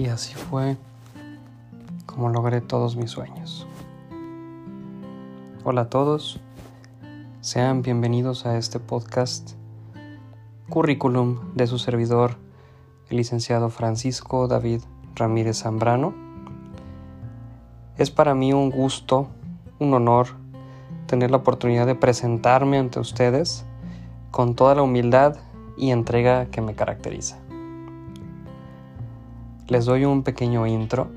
Y así fue como logré todos mis sueños. Hola a todos, sean bienvenidos a este podcast currículum de su servidor, el licenciado Francisco David Ramírez Zambrano. Es para mí un gusto, un honor tener la oportunidad de presentarme ante ustedes con toda la humildad y entrega que me caracteriza. Les doy un pequeño intro.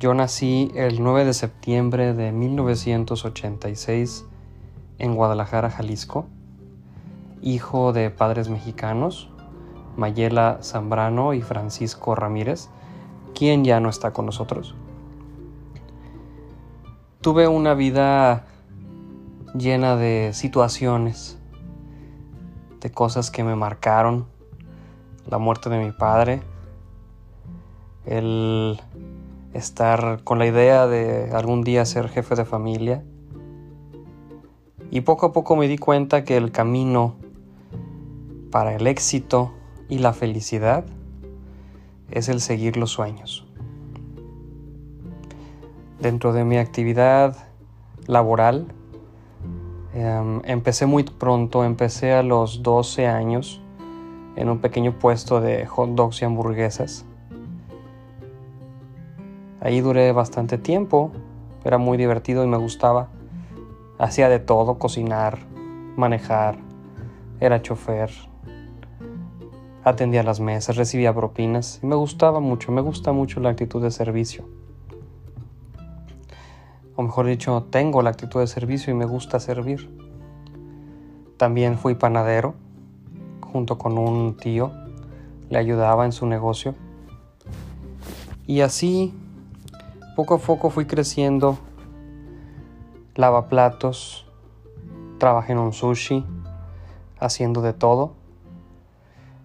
Yo nací el 9 de septiembre de 1986 en Guadalajara, Jalisco, hijo de padres mexicanos, Mayela Zambrano y Francisco Ramírez, quien ya no está con nosotros. Tuve una vida llena de situaciones, de cosas que me marcaron, la muerte de mi padre, el estar con la idea de algún día ser jefe de familia. Y poco a poco me di cuenta que el camino para el éxito y la felicidad es el seguir los sueños. Dentro de mi actividad laboral, em, empecé muy pronto, empecé a los 12 años en un pequeño puesto de hot dogs y hamburguesas. Ahí duré bastante tiempo, era muy divertido y me gustaba. Hacía de todo, cocinar, manejar, era chofer, atendía las mesas, recibía propinas y me gustaba mucho, me gusta mucho la actitud de servicio. O mejor dicho, tengo la actitud de servicio y me gusta servir. También fui panadero junto con un tío, le ayudaba en su negocio. Y así poco a poco fui creciendo, lavaplatos, trabajé en un sushi, haciendo de todo.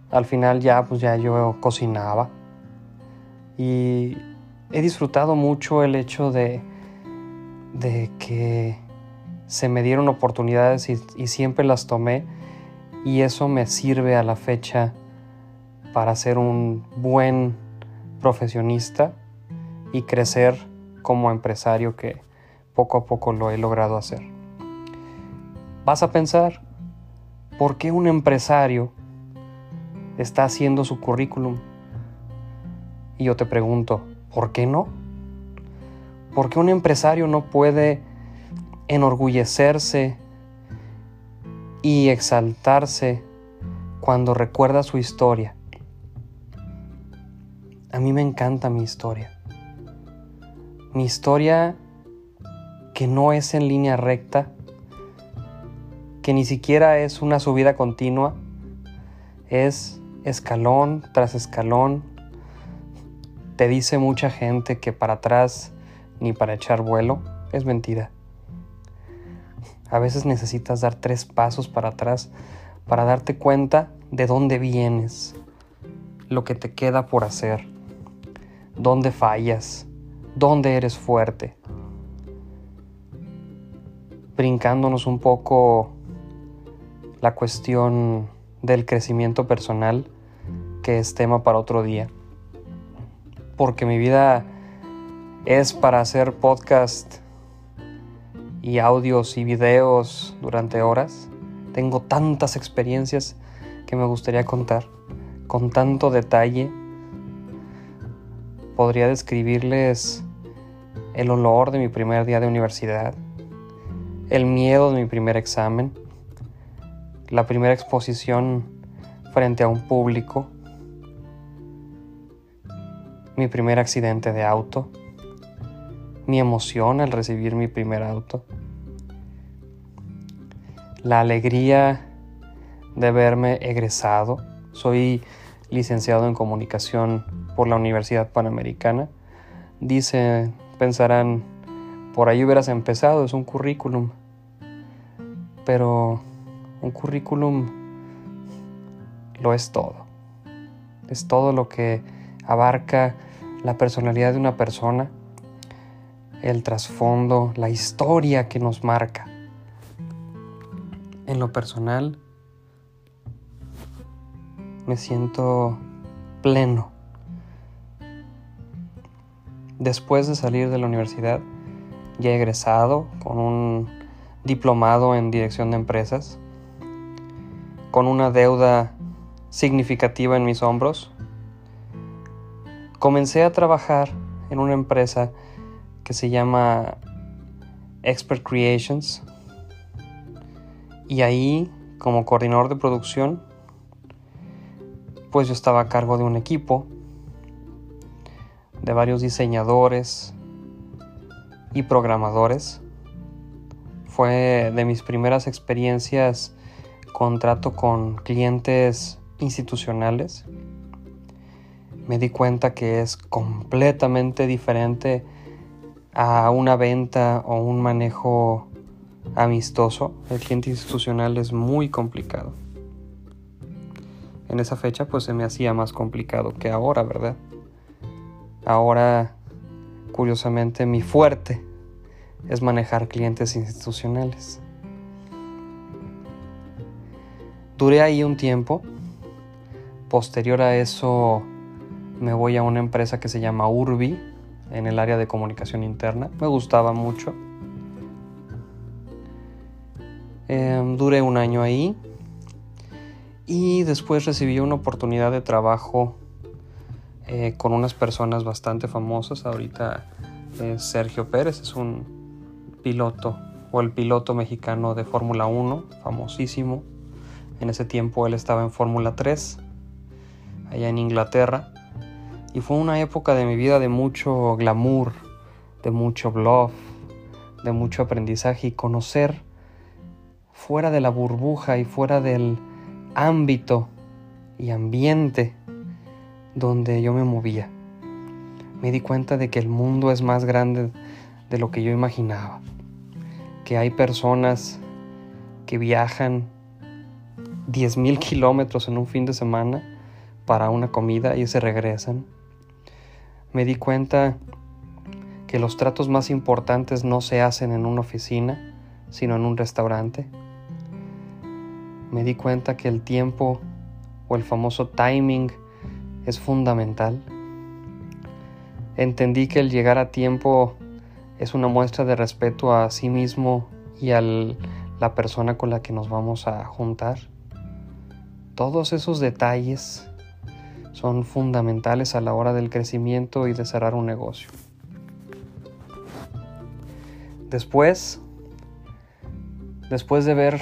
Al final ya pues ya yo cocinaba. Y he disfrutado mucho el hecho de, de que se me dieron oportunidades y, y siempre las tomé. Y eso me sirve a la fecha para ser un buen profesionista y crecer como empresario que poco a poco lo he logrado hacer. Vas a pensar, ¿por qué un empresario está haciendo su currículum? Y yo te pregunto, ¿por qué no? ¿Por qué un empresario no puede enorgullecerse y exaltarse cuando recuerda su historia? A mí me encanta mi historia mi historia que no es en línea recta, que ni siquiera es una subida continua, es escalón tras escalón. Te dice mucha gente que para atrás ni para echar vuelo es mentira. A veces necesitas dar tres pasos para atrás para darte cuenta de dónde vienes, lo que te queda por hacer, dónde fallas dónde eres fuerte. Brincándonos un poco la cuestión del crecimiento personal, que es tema para otro día. Porque mi vida es para hacer podcast y audios y videos durante horas. Tengo tantas experiencias que me gustaría contar con tanto detalle podría describirles el olor de mi primer día de universidad, el miedo de mi primer examen, la primera exposición frente a un público, mi primer accidente de auto, mi emoción al recibir mi primer auto, la alegría de verme egresado. Soy licenciado en comunicación por la Universidad Panamericana. Dice, pensarán, por ahí hubieras empezado, es un currículum. Pero un currículum lo es todo. Es todo lo que abarca la personalidad de una persona, el trasfondo, la historia que nos marca. En lo personal, me siento pleno después de salir de la universidad, ya egresado, con un diplomado en dirección de empresas, con una deuda significativa en mis hombros, comencé a trabajar en una empresa que se llama Expert Creations. Y ahí como coordinador de producción pues yo estaba a cargo de un equipo de varios diseñadores y programadores fue de mis primeras experiencias con trato con clientes institucionales me di cuenta que es completamente diferente a una venta o un manejo amistoso, el cliente institucional es muy complicado. En esa fecha pues se me hacía más complicado que ahora, ¿verdad? Ahora, curiosamente, mi fuerte es manejar clientes institucionales. Duré ahí un tiempo. Posterior a eso me voy a una empresa que se llama Urbi, en el área de comunicación interna. Me gustaba mucho. Em, duré un año ahí y después recibí una oportunidad de trabajo eh, con unas personas bastante famosas. Ahorita Sergio Pérez es un piloto o el piloto mexicano de Fórmula 1, famosísimo. En ese tiempo él estaba en Fórmula 3, allá en Inglaterra. Y fue una época de mi vida de mucho glamour, de mucho bluff, de mucho aprendizaje y conocer fuera de la burbuja y fuera del ámbito y ambiente donde yo me movía. Me di cuenta de que el mundo es más grande de lo que yo imaginaba. Que hay personas que viajan 10.000 kilómetros en un fin de semana para una comida y se regresan me di cuenta que los tratos más importantes no se hacen en una oficina, sino en un restaurante. Me di cuenta que el tiempo o el famoso timing es fundamental. Entendí que el llegar a tiempo es una muestra de respeto a sí mismo y a la persona con la que nos vamos a juntar. Todos esos detalles son fundamentales a la hora del crecimiento y de cerrar un negocio. Después, después de ver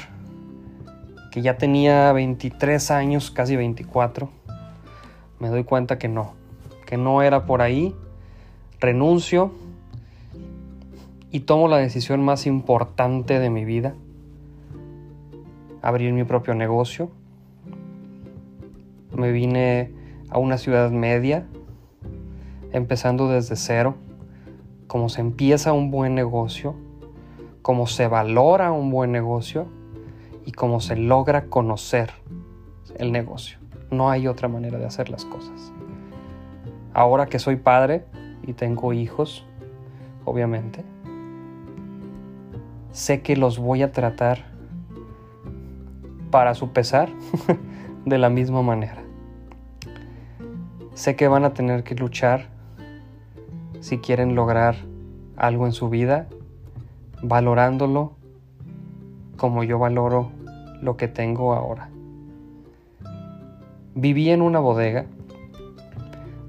que ya tenía 23 años, casi 24, me doy cuenta que no, que no era por ahí, renuncio y tomo la decisión más importante de mi vida, abrir mi propio negocio. Me vine a una ciudad media, empezando desde cero, cómo se empieza un buen negocio, cómo se valora un buen negocio y cómo se logra conocer el negocio. No hay otra manera de hacer las cosas. Ahora que soy padre y tengo hijos, obviamente, sé que los voy a tratar para su pesar de la misma manera. Sé que van a tener que luchar si quieren lograr algo en su vida, valorándolo como yo valoro lo que tengo ahora. Viví en una bodega,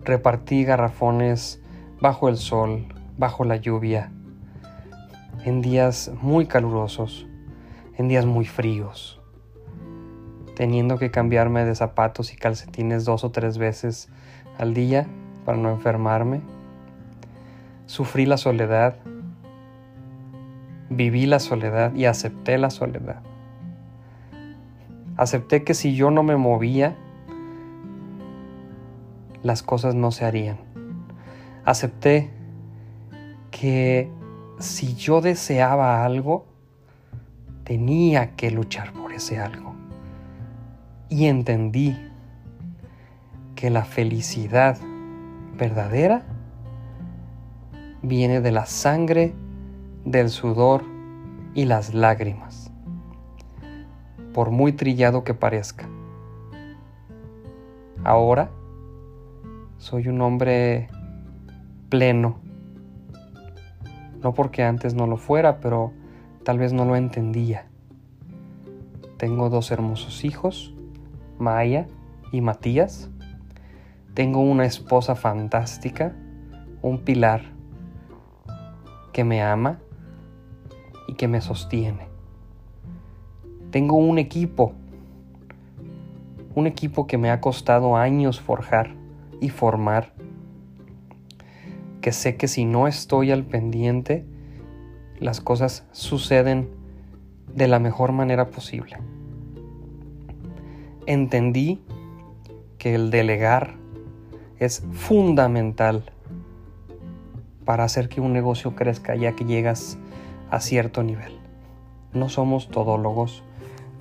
repartí garrafones bajo el sol, bajo la lluvia, en días muy calurosos, en días muy fríos, teniendo que cambiarme de zapatos y calcetines dos o tres veces al día para no enfermarme. Sufrí la soledad, viví la soledad y acepté la soledad. Acepté que si yo no me movía, las cosas no se harían. Acepté que si yo deseaba algo, tenía que luchar por ese algo. Y entendí que la felicidad verdadera viene de la sangre, del sudor y las lágrimas, por muy trillado que parezca. Ahora soy un hombre pleno No porque antes no lo fuera, pero tal vez no lo entendía. Tengo dos hermosos hijos, Maya y Matías. Tengo una esposa fantástica, un pilar que me ama y que me sostiene. Tengo un equipo, un equipo que me ha costado años forjar y formar, que sé que si no estoy al pendiente, las cosas suceden de la mejor manera posible. Entendí que el delegar es fundamental para hacer que un negocio crezca ya que llegas a cierto nivel. No somos todólogos,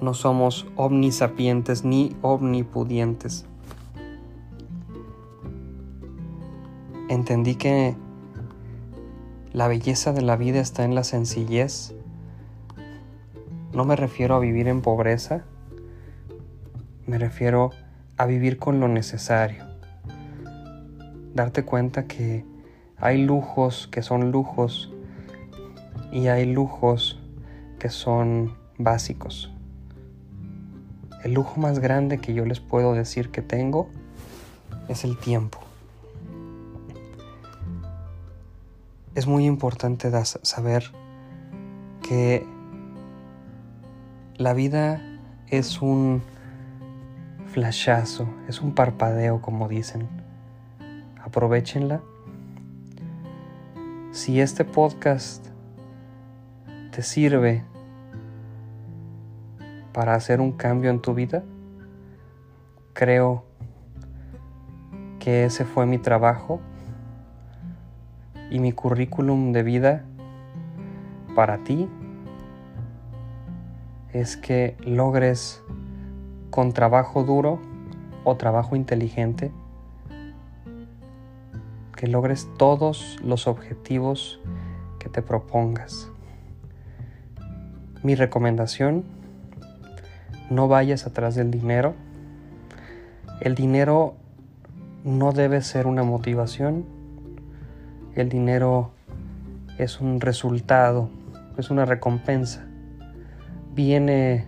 no somos omnisapientes ni omnipudientes. Entendí que la belleza de la vida está en la sencillez. No me refiero a vivir en pobreza, me refiero a vivir con lo necesario. Darte cuenta que hay lujos que son lujos y hay lujos que son básicos. El lujo más grande que yo les puedo decir que tengo es el tiempo. Es muy importante saber que la vida es un flashazo, es un parpadeo como dicen. Aprovechenla si este podcast te sirve para hacer un cambio en tu vida, creo que ese fue mi trabajo y mi currículum de vida para ti es que logres con trabajo duro o trabajo inteligente que logres todos los objetivos que te propongas. Mi recomendación, no vayas atrás del dinero. El dinero no debe ser una motivación. El dinero es un resultado, es una recompensa. Viene,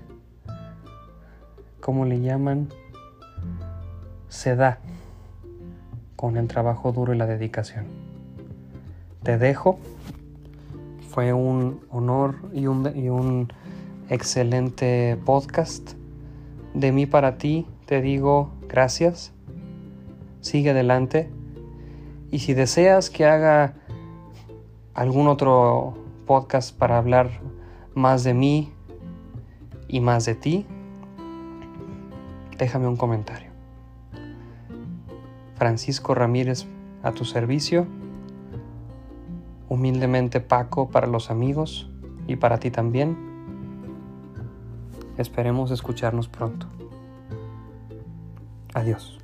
como le llaman? Se da con el trabajo duro y la dedicación. Te dejo. Fue un honor y un, excelente podcast. De mí para ti te digo gracias. Sigue adelante. Y si deseas que haga algún otro podcast para hablar más de mí y más de ti, déjame un comentario. Francisco Ramírez a tu servicio. Humildemente Paco para los amigos y para ti también. Esperemos escucharnos pronto. Adiós.